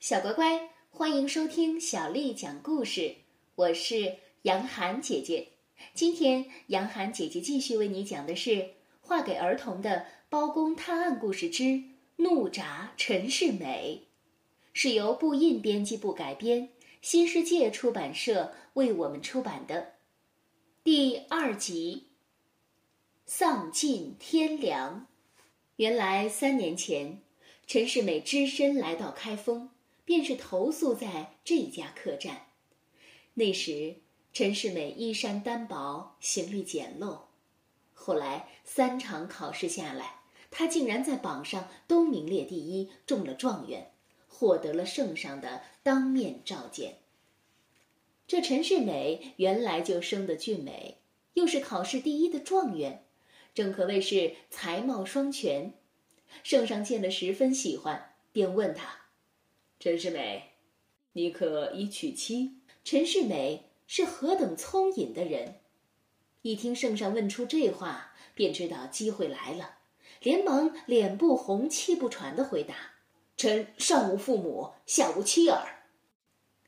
小乖乖，欢迎收听小丽讲故事。我是杨涵姐姐。今天，杨涵姐姐继续为你讲的是画给儿童的《包公探案故事之怒铡陈世美》，是由布印编辑部改编，新世界出版社为我们出版的第二集。丧尽天良。原来三年前，陈世美只身来到开封，便是投宿在这家客栈。那时，陈世美衣衫单薄，行李简陋。后来三场考试下来，他竟然在榜上都名列第一，中了状元，获得了圣上的当面召见。这陈世美原来就生得俊美，又是考试第一的状元。正可谓是才貌双全，圣上见了十分喜欢，便问他：“陈世美，你可已娶妻？”陈世美是何等聪颖的人，一听圣上问出这话，便知道机会来了，连忙脸不红气不喘的回答：“臣上无父母，下无妻儿。”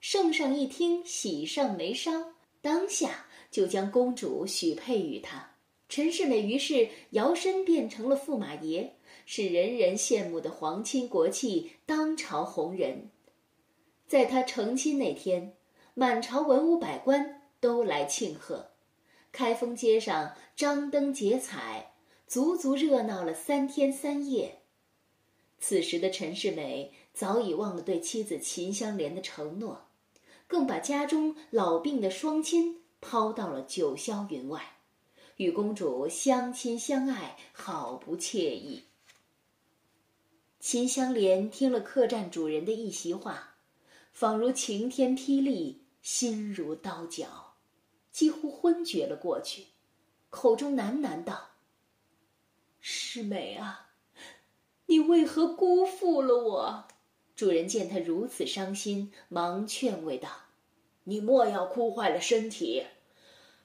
圣上一听，喜上眉梢，当下就将公主许配于他。陈世美于是摇身变成了驸马爷，是人人羡慕的皇亲国戚，当朝红人。在他成亲那天，满朝文武百官都来庆贺，开封街上张灯结彩，足足热闹了三天三夜。此时的陈世美早已忘了对妻子秦香莲的承诺，更把家中老病的双亲抛到了九霄云外。与公主相亲相爱，好不惬意。秦香莲听了客栈主人的一席话，仿如晴天霹雳，心如刀绞，几乎昏厥了过去，口中喃喃道：“师妹啊，你为何辜负了我？”主人见他如此伤心，忙劝慰道：“你莫要哭坏了身体。”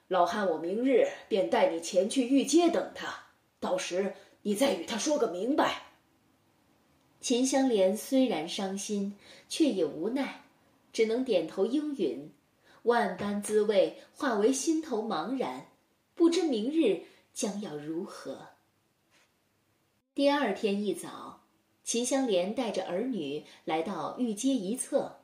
老汉，我明日便带你前去御街等他，到时你再与他说个明白。秦香莲虽然伤心，却也无奈，只能点头应允。万般滋味化为心头茫然，不知明日将要如何。第二天一早，秦香莲带着儿女来到御街一侧，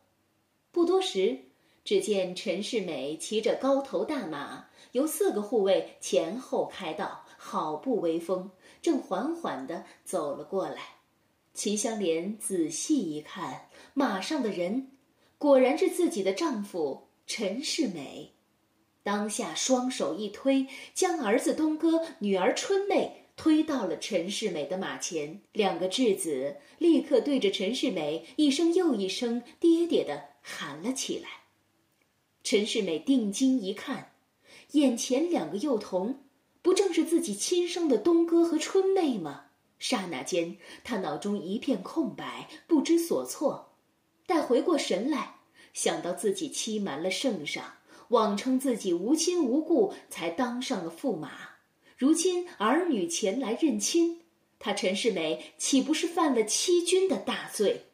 不多时。只见陈世美骑着高头大马，由四个护卫前后开道，好不威风，正缓缓地走了过来。秦香莲仔细一看，马上的人果然是自己的丈夫陈世美，当下双手一推，将儿子东哥、女儿春妹推到了陈世美的马前。两个质子立刻对着陈世美一声又一声“爹爹”的喊了起来。陈世美定睛一看，眼前两个幼童，不正是自己亲生的东哥和春妹吗？刹那间，他脑中一片空白，不知所措。待回过神来，想到自己欺瞒了圣上，妄称自己无亲无故才当上了驸马，如今儿女前来认亲，他陈世美岂不是犯了欺君的大罪？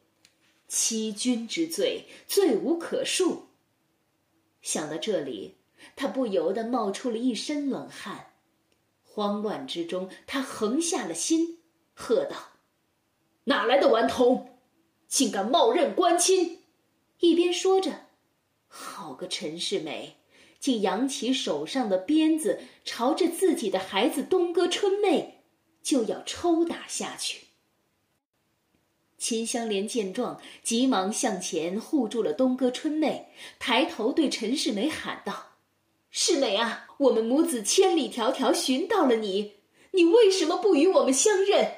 欺君之罪，罪无可恕。想到这里，他不由得冒出了一身冷汗。慌乱之中，他横下了心，喝道：“哪来的顽童，竟敢冒认官亲！”一边说着，好个陈世美，竟扬起手上的鞭子，朝着自己的孩子东哥春妹就要抽打下去。秦香莲见状，急忙向前护住了东哥春妹，抬头对陈世美喊道：“世美啊，我们母子千里迢迢寻到了你，你为什么不与我们相认？”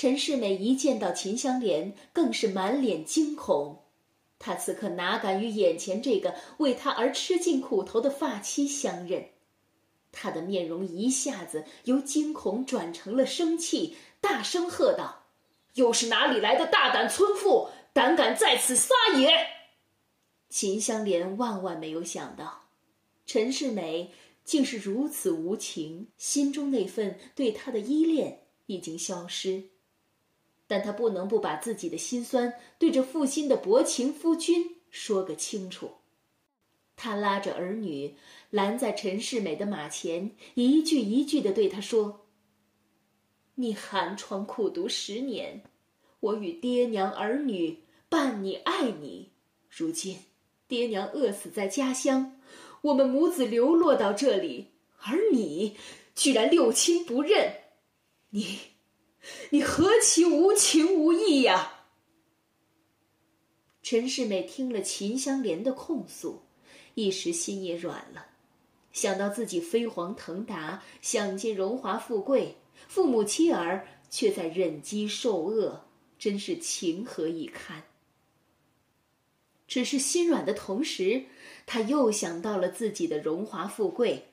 陈世美一见到秦香莲，更是满脸惊恐。他此刻哪敢与眼前这个为他而吃尽苦头的发妻相认？他的面容一下子由惊恐转成了生气，大声喝道。又是哪里来的大胆村妇，胆敢在此撒野？秦香莲万万没有想到，陈世美竟是如此无情，心中那份对他的依恋已经消失。但他不能不把自己的心酸对着负心的薄情夫君说个清楚。他拉着儿女，拦在陈世美的马前，一句一句的对他说：“你寒窗苦读十年，我与爹娘儿女伴你爱你。如今，爹娘饿死在家乡，我们母子流落到这里，而你居然六亲不认，你。”你何其无情无义呀！陈世美听了秦香莲的控诉，一时心也软了。想到自己飞黄腾达，享尽荣华富贵，父母妻儿却在忍饥受饿，真是情何以堪。只是心软的同时，他又想到了自己的荣华富贵。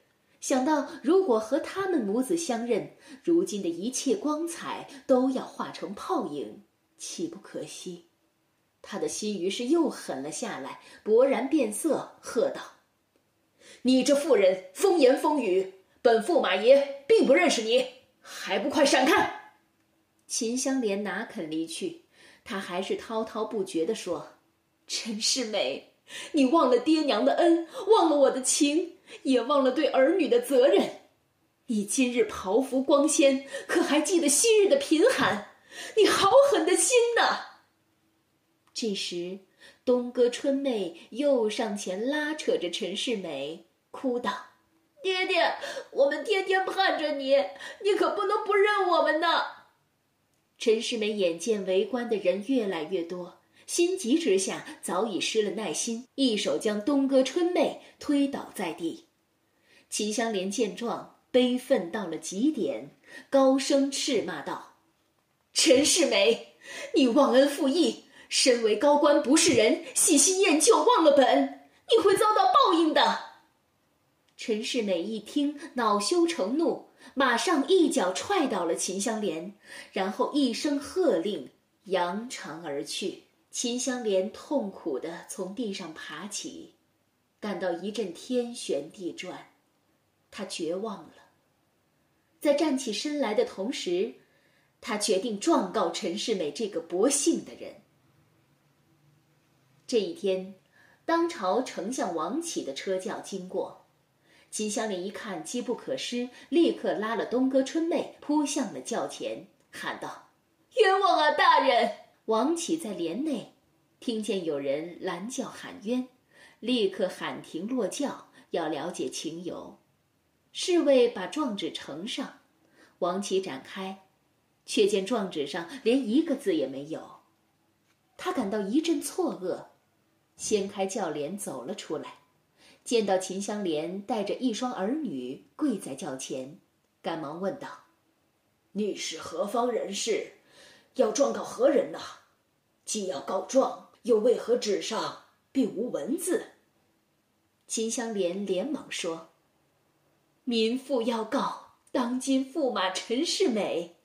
想到如果和他们母子相认，如今的一切光彩都要化成泡影，岂不可惜？他的心于是又狠了下来，勃然变色，喝道：“你这妇人风言风语，本驸马爷并不认识你，还不快闪开！”秦香莲哪肯离去，他还是滔滔不绝地说：“陈世美，你忘了爹娘的恩，忘了我的情。”也忘了对儿女的责任，你今日袍服光鲜，可还记得昔日的贫寒？你好狠的心呐！这时，东哥春妹又上前拉扯着陈世美，哭道：“爹爹，我们天天盼着你，你可不能不认我们呐！”陈世美眼见围观的人越来越多。心急之下，早已失了耐心，一手将东哥春妹推倒在地。秦香莲见状，悲愤到了极点，高声斥骂道：“陈世美，你忘恩负义，身为高官不是人，喜新厌旧，忘了本，你会遭到报应的。”陈世美一听，恼羞成怒，马上一脚踹倒了秦香莲，然后一声喝令，扬长而去。秦香莲痛苦地从地上爬起，感到一阵天旋地转，她绝望了。在站起身来的同时，她决定状告陈世美这个薄幸的人。这一天，当朝丞相王启的车轿经过，秦香莲一看机不可失，立刻拉了东哥春妹扑向了轿前，喊道：“冤枉啊，大人！”王启在帘内听见有人拦轿喊冤，立刻喊停落轿，要了解情由。侍卫把状纸呈上，王启展开，却见状纸上连一个字也没有。他感到一阵错愕，掀开轿帘走了出来，见到秦香莲带着一双儿女跪在轿前，赶忙问道：“你是何方人士？”要状告何人呢？既要告状，又为何纸上并无文字？秦香莲连忙说：“民妇要告当今驸马陈世美，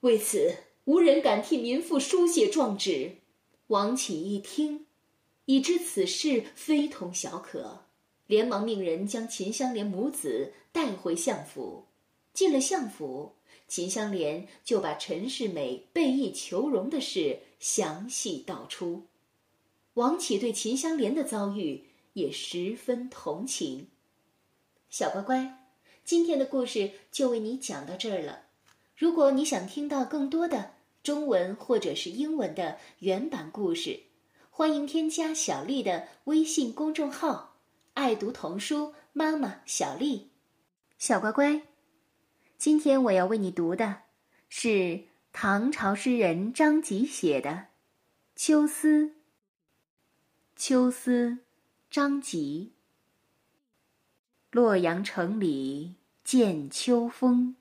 为此无人敢替民妇书写状纸。”王启一听，已知此事非同小可，连忙命人将秦香莲母子带回相府。进了相府。秦香莲就把陈世美背义求荣的事详细道出，王启对秦香莲的遭遇也十分同情。小乖乖，今天的故事就为你讲到这儿了。如果你想听到更多的中文或者是英文的原版故事，欢迎添加小丽的微信公众号“爱读童书妈妈小丽”。小乖乖。今天我要为你读的，是唐朝诗人张籍写的《秋思》。秋思，张籍。洛阳城里见秋风，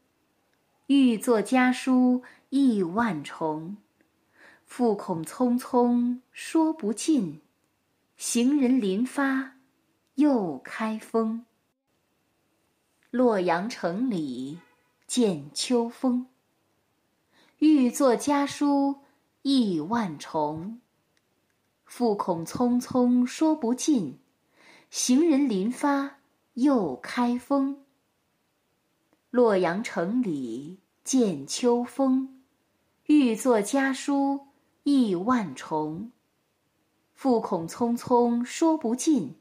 欲作家书意万重。复恐匆匆说不尽，行人临发又开封。洛阳城里。见秋风，欲作家书意万重。复恐匆匆说不尽，行人临发又开封。洛阳城里见秋风，欲作家书意万重。复恐匆匆说不尽，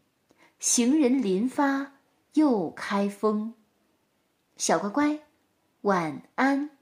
行人临发又开封。小乖乖，晚安。